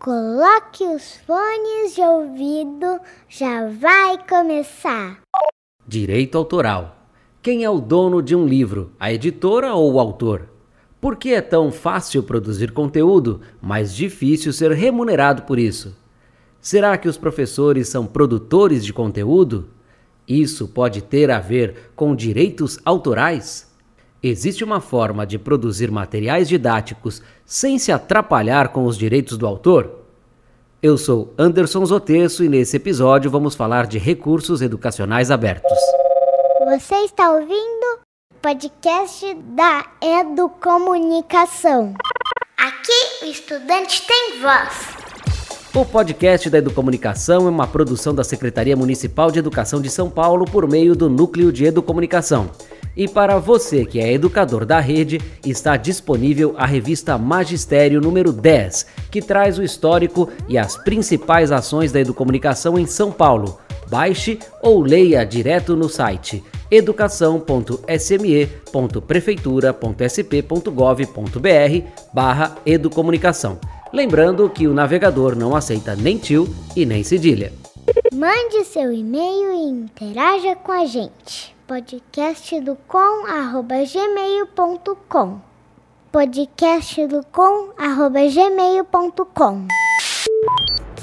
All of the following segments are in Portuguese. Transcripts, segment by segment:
Coloque os fones de ouvido, já vai começar. Direito autoral. Quem é o dono de um livro, a editora ou o autor? Por que é tão fácil produzir conteúdo, mas difícil ser remunerado por isso? Será que os professores são produtores de conteúdo? Isso pode ter a ver com direitos autorais? Existe uma forma de produzir materiais didáticos sem se atrapalhar com os direitos do autor? Eu sou Anderson Zotesso e nesse episódio vamos falar de recursos educacionais abertos. Você está ouvindo o podcast da Educomunicação. Aqui o estudante tem voz. O podcast da Educomunicação é uma produção da Secretaria Municipal de Educação de São Paulo por meio do Núcleo de Educomunicação. E para você que é educador da rede, está disponível a revista Magistério número 10, que traz o histórico e as principais ações da educomunicação em São Paulo. Baixe ou leia direto no site educação.sme.prefeitura.sp.gov.br barra educomunicação. Lembrando que o navegador não aceita nem tio e nem cedilha. Mande seu e-mail e interaja com a gente podcast do com arroba gmail.com podcast do com arroba gmail.com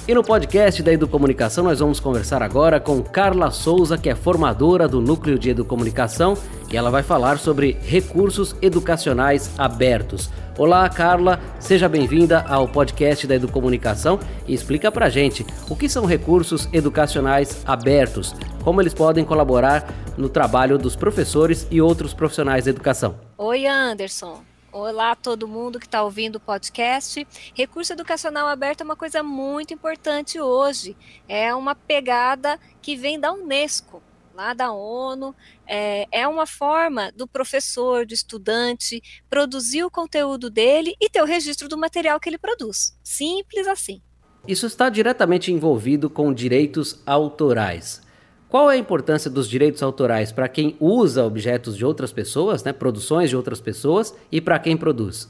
e no podcast da Educomunicação nós vamos conversar agora com Carla Souza, que é formadora do Núcleo de Educomunicação, e ela vai falar sobre recursos educacionais abertos. Olá, Carla, seja bem-vinda ao podcast da Educomunicação e explica pra gente o que são recursos educacionais abertos, como eles podem colaborar no trabalho dos professores e outros profissionais da educação. Oi, Anderson. Olá todo mundo que está ouvindo o podcast. Recurso educacional aberto é uma coisa muito importante hoje. É uma pegada que vem da Unesco, lá da ONU. É, é uma forma do professor, do estudante, produzir o conteúdo dele e ter o registro do material que ele produz. Simples assim. Isso está diretamente envolvido com direitos autorais. Qual é a importância dos direitos autorais para quem usa objetos de outras pessoas, né, produções de outras pessoas, e para quem produz?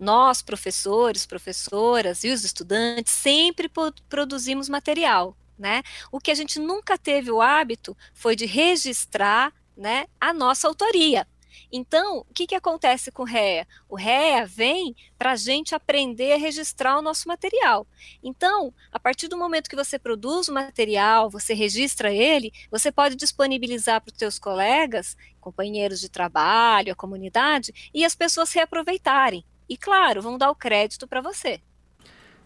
Nós, professores, professoras e os estudantes sempre produzimos material, né? O que a gente nunca teve o hábito foi de registrar, né, a nossa autoria. Então, o que, que acontece com o REA? O REA vem para a gente aprender a registrar o nosso material. Então, a partir do momento que você produz o material, você registra ele, você pode disponibilizar para os seus colegas, companheiros de trabalho, a comunidade, e as pessoas reaproveitarem. E, claro, vão dar o crédito para você.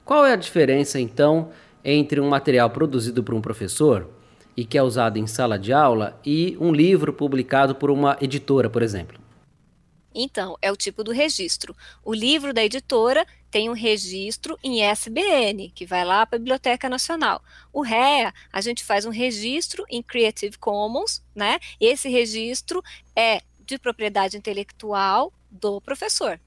Qual é a diferença, então, entre um material produzido por um professor e que é usado em sala de aula e um livro publicado por uma editora, por exemplo? Então, é o tipo do registro. O livro da editora tem um registro em SBN, que vai lá para a Biblioteca Nacional. O REA, a gente faz um registro em Creative Commons, né? Esse registro é de propriedade intelectual do professor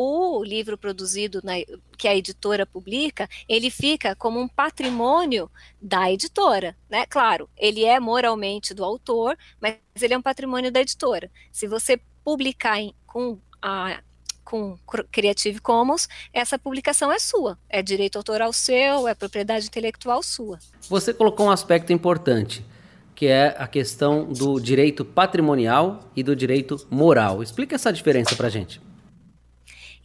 o livro produzido na, que a editora publica, ele fica como um patrimônio da editora, né? Claro, ele é moralmente do autor, mas ele é um patrimônio da editora. Se você publicar em, com a com Creative Commons, essa publicação é sua, é direito autoral seu, é propriedade intelectual sua. Você colocou um aspecto importante, que é a questão do direito patrimonial e do direito moral. Explica essa diferença para gente.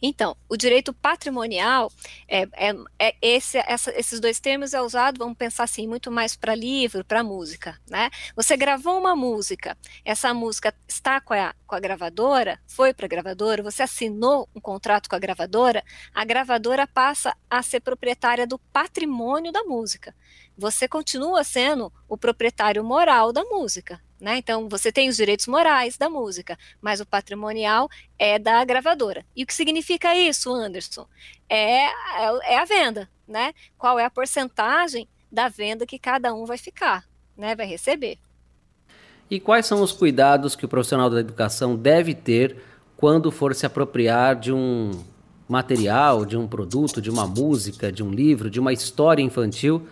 Então, o direito patrimonial, é, é, é esse, essa, esses dois termos é usado, vamos pensar assim, muito mais para livro, para música, né? Você gravou uma música, essa música está com a, com a gravadora, foi para a gravadora, você assinou um contrato com a gravadora, a gravadora passa a ser proprietária do patrimônio da música. Você continua sendo o proprietário moral da música, né? Então, você tem os direitos morais da música, mas o patrimonial é da gravadora. E o que significa isso, Anderson? É, é, é a venda, né? Qual é a porcentagem da venda que cada um vai ficar, né? Vai receber. E quais são os cuidados que o profissional da educação deve ter quando for se apropriar de um material, de um produto, de uma música, de um livro, de uma história infantil,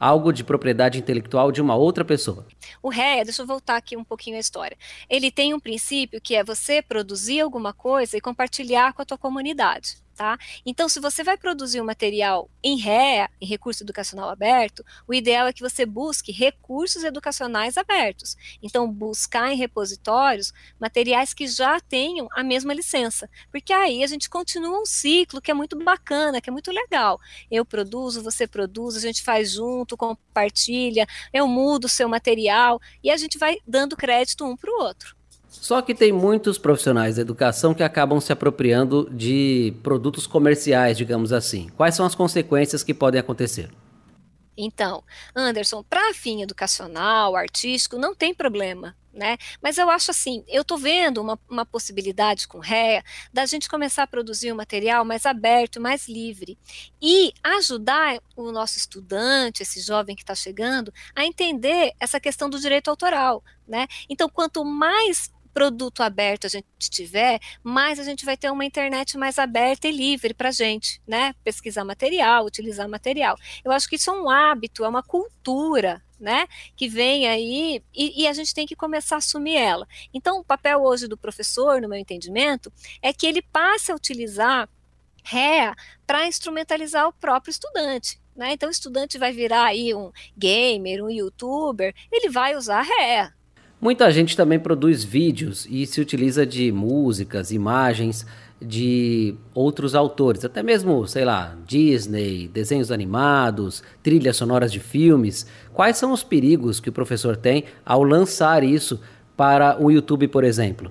algo de propriedade intelectual de uma outra pessoa? O REA, deixa eu voltar aqui um pouquinho a história. Ele tem um princípio que é você produzir alguma coisa e compartilhar com a tua comunidade. Tá? Então, se você vai produzir um material em REA, em recurso educacional aberto, o ideal é que você busque recursos educacionais abertos. Então, buscar em repositórios materiais que já tenham a mesma licença, porque aí a gente continua um ciclo que é muito bacana, que é muito legal. Eu produzo, você produz, a gente faz junto, compartilha, eu mudo o seu material e a gente vai dando crédito um para o outro. Só que tem muitos profissionais da educação que acabam se apropriando de produtos comerciais, digamos assim. Quais são as consequências que podem acontecer? Então, Anderson, para fim educacional, artístico, não tem problema. Né? Mas eu acho assim, eu estou vendo uma, uma possibilidade com REA da gente começar a produzir um material mais aberto, mais livre e ajudar o nosso estudante, esse jovem que está chegando, a entender essa questão do direito autoral, né? Então, quanto mais produto aberto a gente tiver, mais a gente vai ter uma internet mais aberta e livre para a gente, né? Pesquisar material, utilizar material. Eu acho que isso é um hábito, é uma cultura, né? Que vem aí e, e, a gente tem que começar a assumir ela. Então, o papel hoje do professor, no meu entendimento, é que ele passe a utilizar REA para instrumentalizar o próprio estudante. Né? Então, o estudante vai virar aí um gamer, um youtuber, ele vai usar REA, Muita gente também produz vídeos e se utiliza de músicas, imagens de outros autores, até mesmo, sei lá, Disney, desenhos animados, trilhas sonoras de filmes. Quais são os perigos que o professor tem ao lançar isso para o YouTube, por exemplo?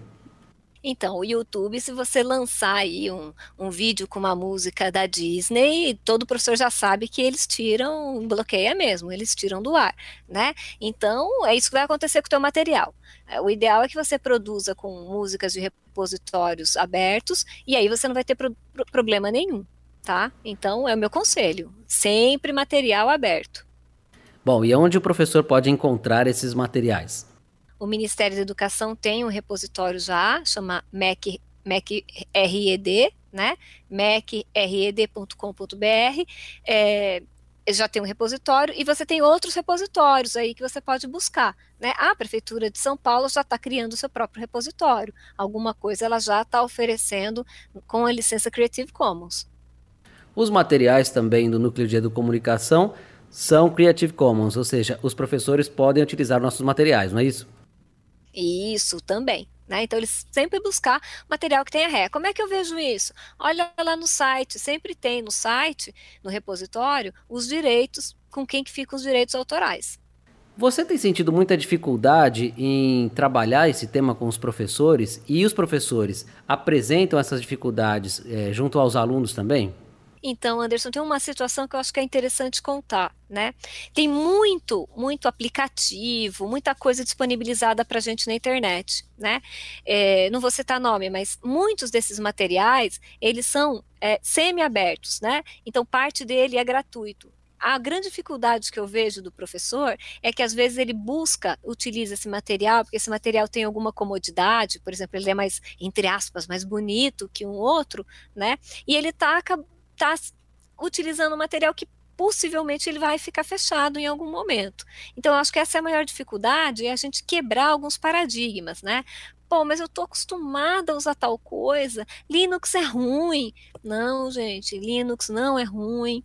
Então, o YouTube, se você lançar aí um, um vídeo com uma música da Disney, todo professor já sabe que eles tiram, bloqueia mesmo, eles tiram do ar, né? Então, é isso que vai acontecer com o teu material. É, o ideal é que você produza com músicas de repositórios abertos, e aí você não vai ter pro, pro, problema nenhum, tá? Então, é o meu conselho, sempre material aberto. Bom, e onde o professor pode encontrar esses materiais? O Ministério da Educação tem um repositório já, chama MEC, MEC RED, né? mecred.com.br. É, já tem um repositório e você tem outros repositórios aí que você pode buscar. Né? A Prefeitura de São Paulo já está criando o seu próprio repositório. Alguma coisa ela já está oferecendo com a licença Creative Commons. Os materiais também do Núcleo de Educomunicação são Creative Commons, ou seja, os professores podem utilizar nossos materiais, não é isso? Isso também. Né? Então, eles sempre buscar material que tenha ré. Como é que eu vejo isso? Olha lá no site, sempre tem no site, no repositório, os direitos, com quem que ficam os direitos autorais. Você tem sentido muita dificuldade em trabalhar esse tema com os professores e os professores apresentam essas dificuldades é, junto aos alunos também? Então, Anderson, tem uma situação que eu acho que é interessante contar, né? Tem muito, muito aplicativo, muita coisa disponibilizada para a gente na internet, né? É, não vou citar nome, mas muitos desses materiais, eles são é, semi-abertos, né? Então, parte dele é gratuito. A grande dificuldade que eu vejo do professor é que às vezes ele busca, utiliza esse material, porque esse material tem alguma comodidade, por exemplo, ele é mais, entre aspas, mais bonito que um outro, né? E ele taca está utilizando um material que possivelmente ele vai ficar fechado em algum momento. Então, acho que essa é a maior dificuldade, é a gente quebrar alguns paradigmas, né? Pô, mas eu estou acostumada a usar tal coisa, Linux é ruim. Não, gente, Linux não é ruim.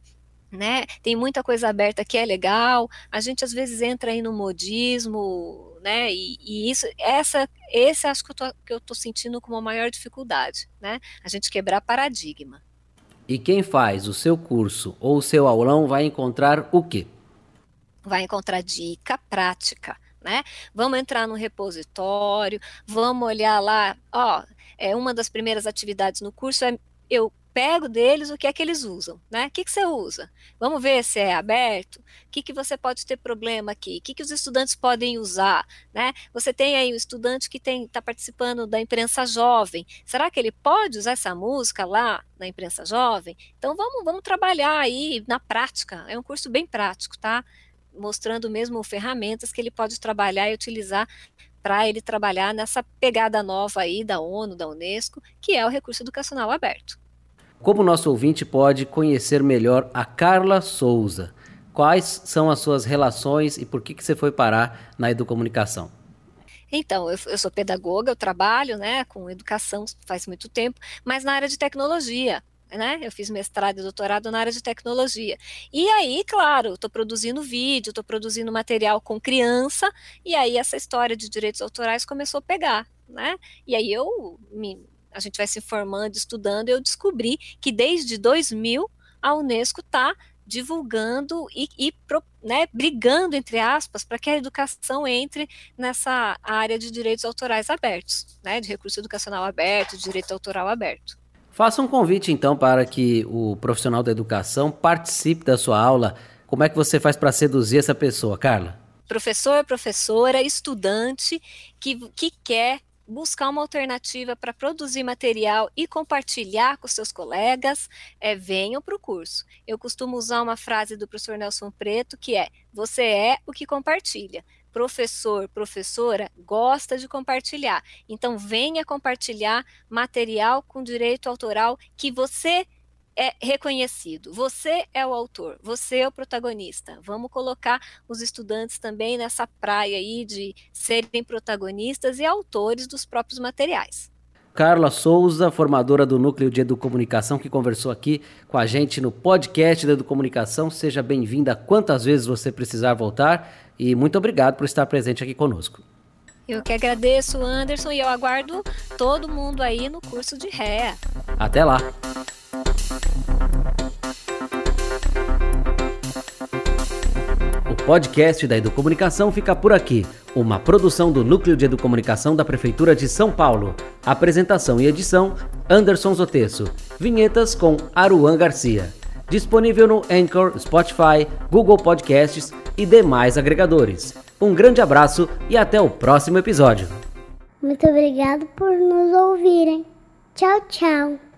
Né? Tem muita coisa aberta que é legal. A gente às vezes entra aí no modismo, né? E, e isso, essa, esse acho que eu tô, que eu tô sentindo como a maior dificuldade, né? A gente quebrar paradigma. E quem faz o seu curso ou o seu aulão vai encontrar o quê? Vai encontrar dica prática, né? Vamos entrar no repositório, vamos olhar lá, ó, é uma das primeiras atividades no curso é eu pego deles o que é que eles usam, né? O que, que você usa? Vamos ver se é aberto. O que, que você pode ter problema aqui? O que, que os estudantes podem usar, né? Você tem aí um estudante que está participando da imprensa jovem. Será que ele pode usar essa música lá na imprensa jovem? Então vamos, vamos trabalhar aí na prática. É um curso bem prático, tá? Mostrando mesmo ferramentas que ele pode trabalhar e utilizar para ele trabalhar nessa pegada nova aí da ONU, da Unesco, que é o recurso educacional aberto. Como nosso ouvinte pode conhecer melhor a Carla Souza? Quais são as suas relações e por que, que você foi parar na educomunicação? Então, eu, sou pedagoga, eu trabalho né, com educação faz muito tempo, mas na área de tecnologia. Né? Eu fiz mestrado e doutorado na área de tecnologia. E aí, claro, estou produzindo vídeo, estou produzindo material com criança, e aí essa história de direitos autorais começou a pegar. Né? E aí eu me, a gente vai se informando, estudando, eu descobri que desde 2000 a Unesco está divulgando e, e né, brigando, entre aspas, para que a educação entre nessa área de direitos autorais abertos, né, de recurso educacional aberto, de direito autoral aberto. Faça um convite, então, para que o profissional da educação participe da sua aula. Como é que você faz para seduzir essa pessoa, Carla? Professor, professora, estudante que, que quer buscar uma alternativa para produzir material e compartilhar com seus colegas, é, venham para o curso. Eu costumo usar uma frase do professor Nelson Preto que é: você é o que compartilha. Professor, professora gosta de compartilhar. Então venha compartilhar material com direito autoral que você é reconhecido. Você é o autor, você é o protagonista. Vamos colocar os estudantes também nessa praia aí de serem protagonistas e autores dos próprios materiais. Carla Souza, formadora do Núcleo de Educomunicação, que conversou aqui com a gente no podcast da Educomunicação. Seja bem-vinda quantas vezes você precisar voltar e muito obrigado por estar presente aqui conosco. Eu que agradeço, Anderson, e eu aguardo todo mundo aí no curso de Ré. Até lá! O podcast da Educomunicação fica por aqui. Uma produção do Núcleo de Educomunicação da Prefeitura de São Paulo. Apresentação e edição: Anderson Zotesso. Vinhetas com Aruan Garcia. Disponível no Anchor, Spotify, Google Podcasts e demais agregadores. Um grande abraço e até o próximo episódio. Muito obrigado por nos ouvirem. Tchau, tchau.